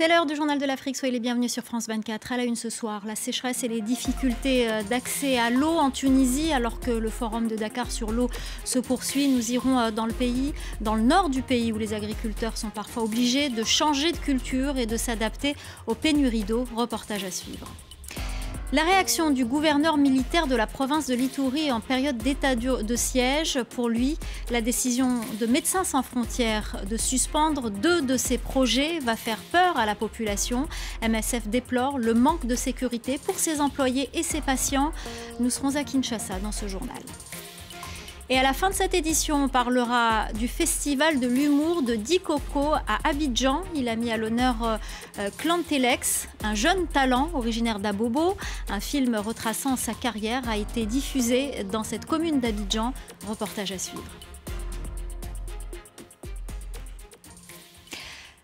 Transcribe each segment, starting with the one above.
C'est l'heure du journal de l'Afrique. Soyez les bienvenus sur France 24. À la une ce soir, la sécheresse et les difficultés euh, d'accès à l'eau en Tunisie, alors que le forum de Dakar sur l'eau se poursuit. Nous irons euh, dans le pays, dans le nord du pays, où les agriculteurs sont parfois obligés de changer de culture et de s'adapter aux pénuries d'eau. Reportage à suivre. La réaction du gouverneur militaire de la province de Litouri en période d'état de siège, pour lui, la décision de Médecins sans frontières de suspendre deux de ses projets va faire peur à la population. MSF déplore le manque de sécurité pour ses employés et ses patients. Nous serons à Kinshasa dans ce journal. Et à la fin de cette édition, on parlera du festival de l'humour de Dikoko à Abidjan. Il a mis à l'honneur euh, Clantelex, un jeune talent originaire d'Abobo. Un film retraçant sa carrière a été diffusé dans cette commune d'Abidjan. Reportage à suivre.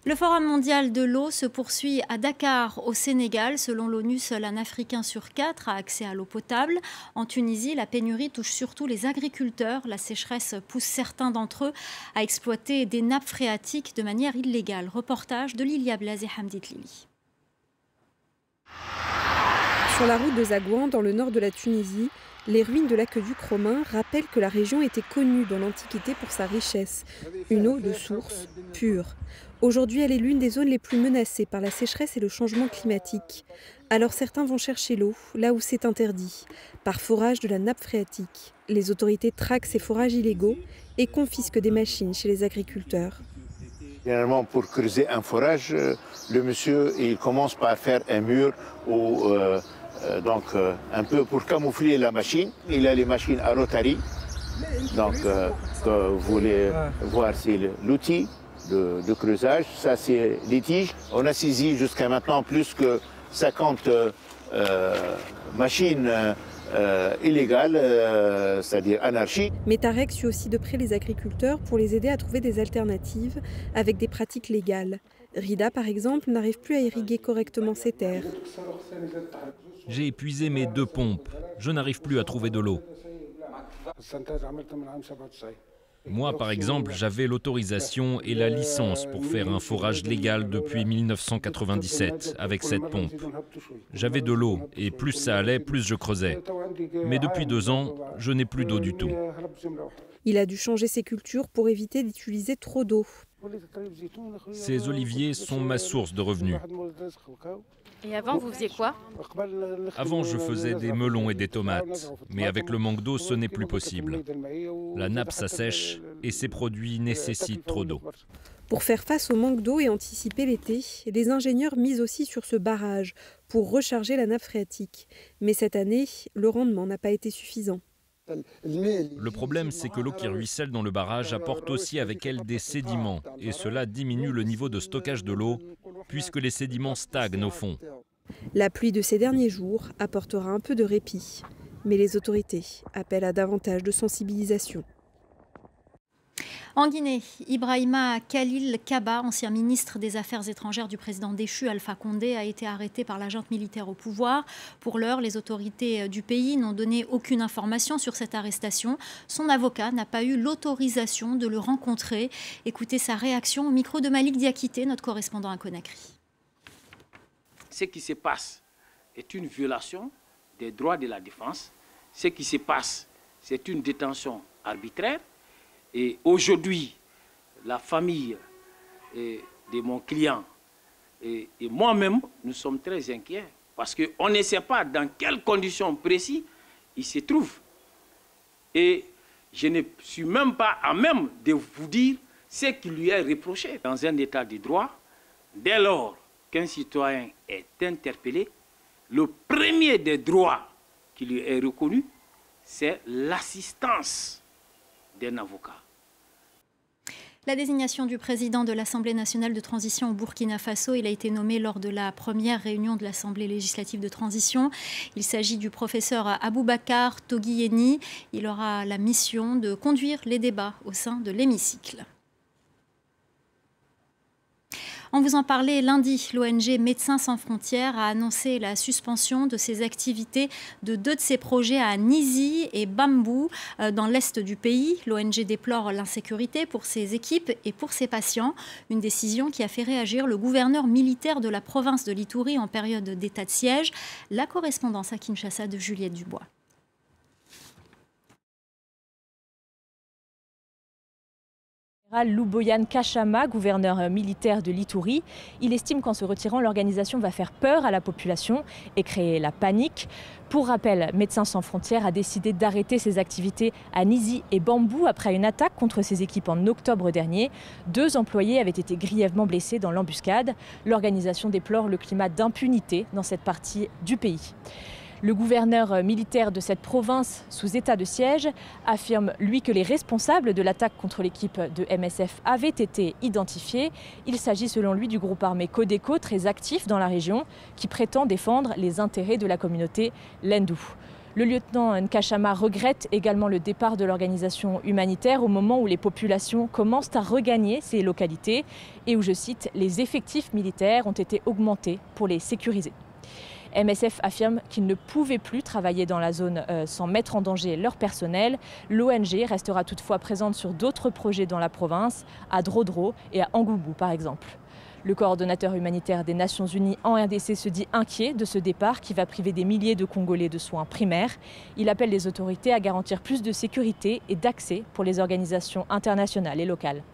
Le Forum mondial de l'eau se poursuit à Dakar, au Sénégal. Selon l'ONU, seul un Africain sur quatre a accès à l'eau potable. En Tunisie, la pénurie touche surtout les agriculteurs. La sécheresse pousse certains d'entre eux à exploiter des nappes phréatiques de manière illégale. Reportage de Lilia Blaze et Hamdit Lili. Sur la route de Zagouan, dans le nord de la Tunisie, les ruines de l'aqueduc romain rappellent que la région était connue dans l'Antiquité pour sa richesse, une eau de source pure. Aujourd'hui, elle est l'une des zones les plus menacées par la sécheresse et le changement climatique. Alors certains vont chercher l'eau là où c'est interdit, par forage de la nappe phréatique. Les autorités traquent ces forages illégaux et confisquent des machines chez les agriculteurs. Généralement, pour creuser un forage, euh, le monsieur il commence par faire un mur ou euh, euh, donc un peu pour camoufler la machine. Il a les machines à rotary. Donc, que vous voulez voir, c'est l'outil de, creusage. Ça, c'est les tiges. On a saisi jusqu'à maintenant plus que 50 euh, machines euh, illégales, euh, c'est-à-dire anarchiques. Mais Tarek suit aussi de près les agriculteurs pour les aider à trouver des alternatives avec des pratiques légales. Rida, par exemple, n'arrive plus à irriguer correctement ses terres. J'ai épuisé mes deux pompes. Je n'arrive plus à trouver de l'eau. Moi, par exemple, j'avais l'autorisation et la licence pour faire un forage légal depuis 1997 avec cette pompe. J'avais de l'eau et plus ça allait, plus je creusais. Mais depuis deux ans, je n'ai plus d'eau du tout. Il a dû changer ses cultures pour éviter d'utiliser trop d'eau. Ces oliviers sont ma source de revenus. Et avant, vous faisiez quoi? Avant, je faisais des melons et des tomates. Mais avec le manque d'eau, ce n'est plus possible. La nappe s'assèche et ces produits nécessitent trop d'eau. Pour faire face au manque d'eau et anticiper l'été, les ingénieurs misent aussi sur ce barrage pour recharger la nappe phréatique. Mais cette année, le rendement n'a pas été suffisant. Le problème, c'est que l'eau qui ruisselle dans le barrage apporte aussi avec elle des sédiments, et cela diminue le niveau de stockage de l'eau, puisque les sédiments stagnent au fond. La pluie de ces derniers jours apportera un peu de répit, mais les autorités appellent à davantage de sensibilisation. En Guinée, Ibrahima Khalil Kaba, ancien ministre des Affaires étrangères du président déchu Alpha Condé, a été arrêté par la militaire au pouvoir. Pour l'heure, les autorités du pays n'ont donné aucune information sur cette arrestation. Son avocat n'a pas eu l'autorisation de le rencontrer. Écoutez sa réaction au micro de Malik Diakité, notre correspondant à Conakry. Ce qui se passe est une violation des droits de la défense. Ce qui se passe, c'est une détention arbitraire et aujourd'hui, la famille de mon client et, moi-même, nous sommes très inquiets parce qu'on ne sait pas dans quelles conditions précises il se trouve. Et je ne suis même pas à même de vous dire ce qui lui est reproché. Dans un état de droit, dès lors qu'un citoyen est interpellé, le premier des droits qui lui est reconnu, c'est l'assistance d'un avocat. La désignation du président de l'Assemblée nationale de transition au Burkina Faso, il a été nommé lors de la première réunion de l'Assemblée législative de transition. Il s'agit du professeur Aboubakar Toguieni. Il aura la mission de conduire les débats au sein de l'hémicycle. On vous en parlait lundi. L'ONG Médecins sans frontières a annoncé la suspension de ses activités de deux de ses projets à Nizi et Bambou euh, dans l'est du pays. L'ONG déplore l'insécurité pour ses équipes et pour ses patients. Une décision qui a fait réagir le gouverneur militaire de la province de Litouri en période d'état de siège. La correspondance à Kinshasa de Juliette Dubois. Louboyan Kachama, gouverneur militaire de l'Itourie. Il estime qu'en se retirant, l'organisation va faire peur à la population et créer la panique. Pour rappel, Médecins sans frontières a décidé d'arrêter ses activités à Nizi et Bambou après une attaque contre ses équipes en octobre dernier. Deux employés avaient été grièvement blessés dans l'embuscade. L'organisation déplore le climat d'impunité dans cette partie du pays. Le gouverneur euh, militaire de cette province sous état de siège affirme, lui, que les responsables de l'attaque contre l'équipe de MSF avaient été identifiés. Il s'agit, selon lui, du groupe armé Codeco, très actif dans la région, qui prétend défendre les intérêts de la communauté Lendou. Le lieutenant Nkachama regrette également le départ de l'organisation humanitaire au moment où les populations commencent à regagner ces localités et où, je cite, les effectifs militaires ont été augmentés pour les sécuriser. MSF affirme qu'ils ne pouvaient plus travailler dans la zone euh, sans mettre en danger leur personnel. L'ONG restera toutefois présente sur d'autres projets dans la province, à Drodro et à Angoubou par exemple. Le coordonnateur humanitaire des Nations Unies en RDC se dit inquiet de ce départ qui va priver des milliers de Congolais de soins primaires. Il appelle les autorités à garantir plus de sécurité et d'accès pour les organisations internationales et locales.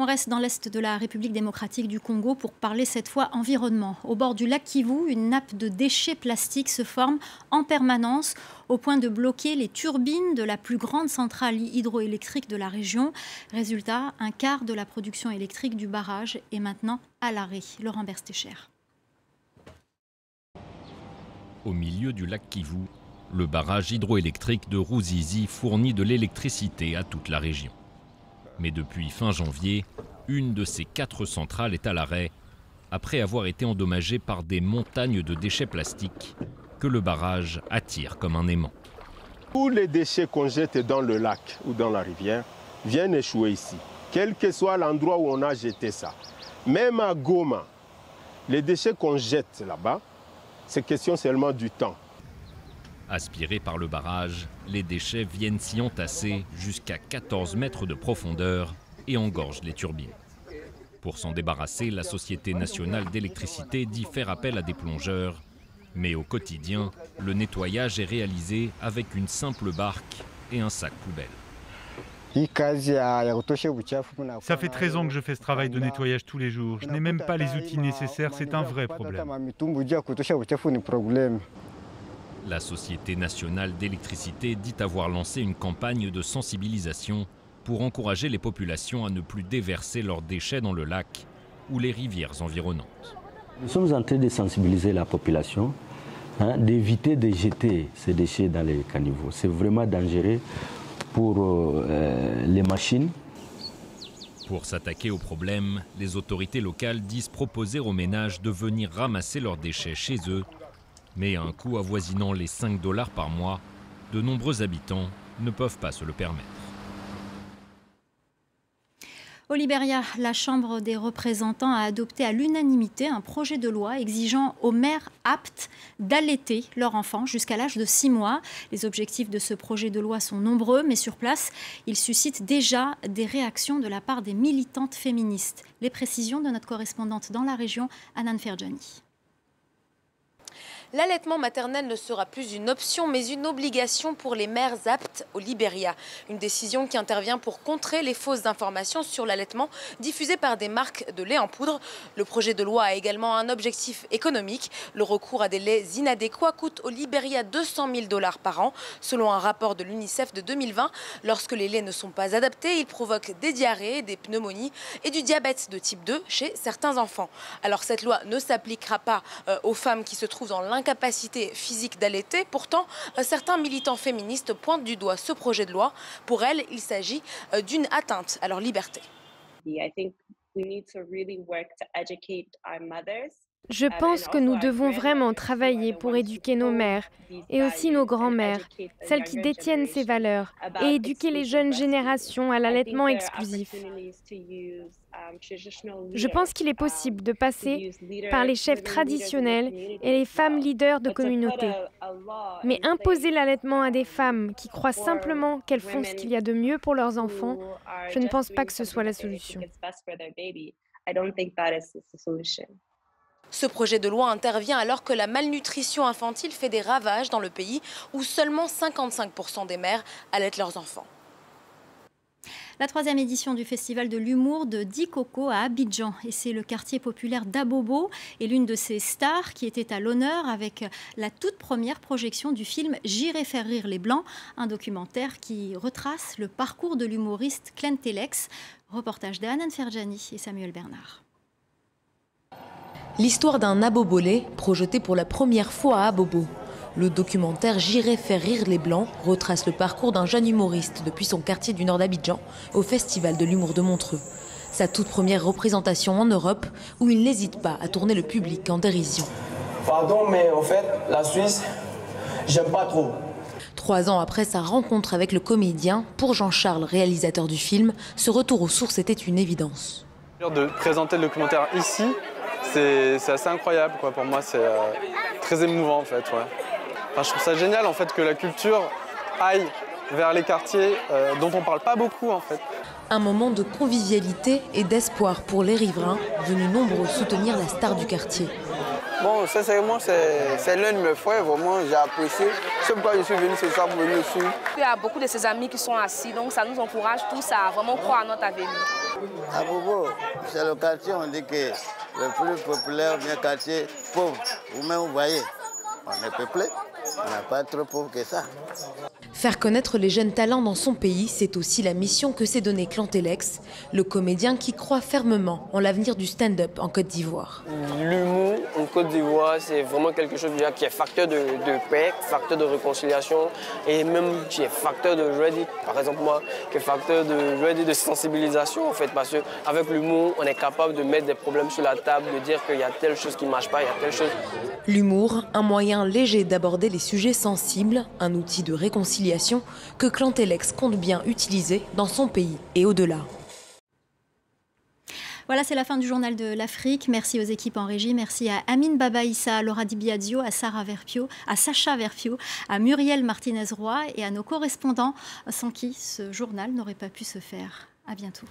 On reste dans l'est de la République démocratique du Congo pour parler cette fois environnement. Au bord du lac Kivu, une nappe de déchets plastiques se forme en permanence au point de bloquer les turbines de la plus grande centrale hydroélectrique de la région. Résultat, un quart de la production électrique du barrage est maintenant à l'arrêt. Laurent Berstécher. Au milieu du lac Kivu, le barrage hydroélectrique de Ruzizi fournit de l'électricité à toute la région. Mais depuis fin janvier, une de ces quatre centrales est à l'arrêt, après avoir été endommagée par des montagnes de déchets plastiques que le barrage attire comme un aimant. Tous les déchets qu'on jette dans le lac ou dans la rivière viennent échouer ici, quel que soit l'endroit où on a jeté ça. Même à Goma, les déchets qu'on jette là-bas, c'est question seulement du temps. Aspirés par le barrage, les déchets viennent s'y entasser jusqu'à 14 mètres de profondeur et engorgent les turbines. Pour s'en débarrasser, la Société nationale d'électricité dit faire appel à des plongeurs. Mais au quotidien, le nettoyage est réalisé avec une simple barque et un sac poubelle. Ça fait 13 ans que je fais ce travail de nettoyage tous les jours. Je n'ai même pas les outils nécessaires, c'est un vrai problème. La Société nationale d'électricité dit avoir lancé une campagne de sensibilisation pour encourager les populations à ne plus déverser leurs déchets dans le lac ou les rivières environnantes. Nous sommes en train de sensibiliser la population, hein, d'éviter de jeter ces déchets dans les caniveaux. C'est vraiment dangereux pour euh, les machines. Pour s'attaquer au problème, les autorités locales disent proposer aux ménages de venir ramasser leurs déchets chez eux mais à un coût avoisinant les 5 dollars par mois, de nombreux habitants ne peuvent pas se le permettre. Au Libéria, la Chambre des représentants a adopté à l'unanimité un projet de loi exigeant aux mères aptes d'allaiter leur enfant jusqu'à l'âge de 6 mois. Les objectifs de ce projet de loi sont nombreux, mais sur place, il suscite déjà des réactions de la part des militantes féministes. Les précisions de notre correspondante dans la région, Anan Ferjani. L'allaitement maternel ne sera plus une option mais une obligation pour les mères aptes au Libéria. Une décision qui intervient pour contrer les fausses informations sur l'allaitement diffusées par des marques de lait en poudre. Le projet de loi a également un objectif économique. Le recours à des laits inadéquats coûte au Libéria 200 000 dollars par an. Selon un rapport de l'UNICEF de 2020, lorsque les laits ne sont pas adaptés, ils provoquent des diarrhées, des pneumonies et du diabète de type 2 chez certains enfants. Alors cette loi ne s'appliquera pas euh, aux femmes qui se trouvent dans incapacité physique d'allaiter. Pourtant, euh, certains militants féministes pointent du doigt ce projet de loi. Pour elles, il s'agit euh, d'une atteinte à leur liberté. Je pense que nous devons vraiment travailler pour éduquer nos mères et aussi nos grands-mères, celles qui détiennent ces valeurs, et éduquer les jeunes générations à l'allaitement exclusif. Je pense qu'il est possible de passer par les chefs traditionnels et les femmes leaders de communauté. Mais imposer l'allaitement à des femmes qui croient simplement qu'elles font ce qu'il y a de mieux pour leurs enfants, je ne pense pas que ce soit la solution. Ce projet de loi intervient alors que la malnutrition infantile fait des ravages dans le pays où seulement 55% des mères allaitent leurs enfants. La troisième édition du Festival de l'humour de Dikoko à Abidjan. Et c'est le quartier populaire d'Abobo et l'une de ses stars qui était à l'honneur avec la toute première projection du film J'irai faire rire les Blancs, un documentaire qui retrace le parcours de l'humoriste Clint Telex. Reportage d'Anan Ferjani et Samuel Bernard. L'histoire d'un abobolé projeté pour la première fois à Abobo. Le documentaire J'irai faire rire les Blancs retrace le parcours d'un jeune humoriste depuis son quartier du nord d'Abidjan au Festival de l'humour de Montreux. Sa toute première représentation en Europe où il n'hésite pas à tourner le public en dérision. Pardon, mais en fait, la Suisse, j'aime pas trop. Trois ans après sa rencontre avec le comédien, pour Jean-Charles, réalisateur du film, ce retour aux sources était une évidence. De présenter le documentaire ici, c'est assez incroyable quoi. pour moi, c'est euh, très émouvant en fait. je trouve ça génial en fait que la culture aille vers les quartiers euh, dont on parle pas beaucoup en fait. Un moment de convivialité et d'espoir pour les riverains, venus nombreux soutenir la star du quartier. Bon, sincèrement, c'est l'un de mes frères, vraiment, j'ai apprécié. C'est pourquoi je suis venu ce soir pour venir suivre. Il y a beaucoup de ses amis qui sont assis, donc ça nous encourage tous à vraiment croire à notre avenir. À Bobo, c'est le quartier, on dit que le plus populaire, bien quartier pauvre. Vous-même, vous voyez, on est peuplé, on n'est pas trop pauvre que ça. Faire connaître les jeunes talents dans son pays, c'est aussi la mission que s'est donnée Clantélex, le comédien qui croit fermement en l'avenir du stand-up en Côte d'Ivoire. L'humour en Côte d'Ivoire, c'est vraiment quelque chose qui est facteur de, paix, facteur de réconciliation et même qui est facteur de, par exemple moi, qui est facteur de, de sensibilisation en fait, parce qu'avec l'humour, on est capable de mettre des problèmes sur la table, de dire qu'il y a telle chose qui ne marche pas, il y a telle chose. L'humour, un moyen léger d'aborder les sujets sensibles, un outil de réconciliation que Clantélex compte bien utiliser dans son pays et au-delà. Voilà, c'est la fin du journal de l'Afrique. Merci aux équipes en régie. Merci à Amine Babaïssa, à Laura Dibiadzio, à, Sarah Verpio, à Sacha Verpio, à Muriel Martinez-Roy et à nos correspondants sans qui ce journal n'aurait pas pu se faire. À bientôt.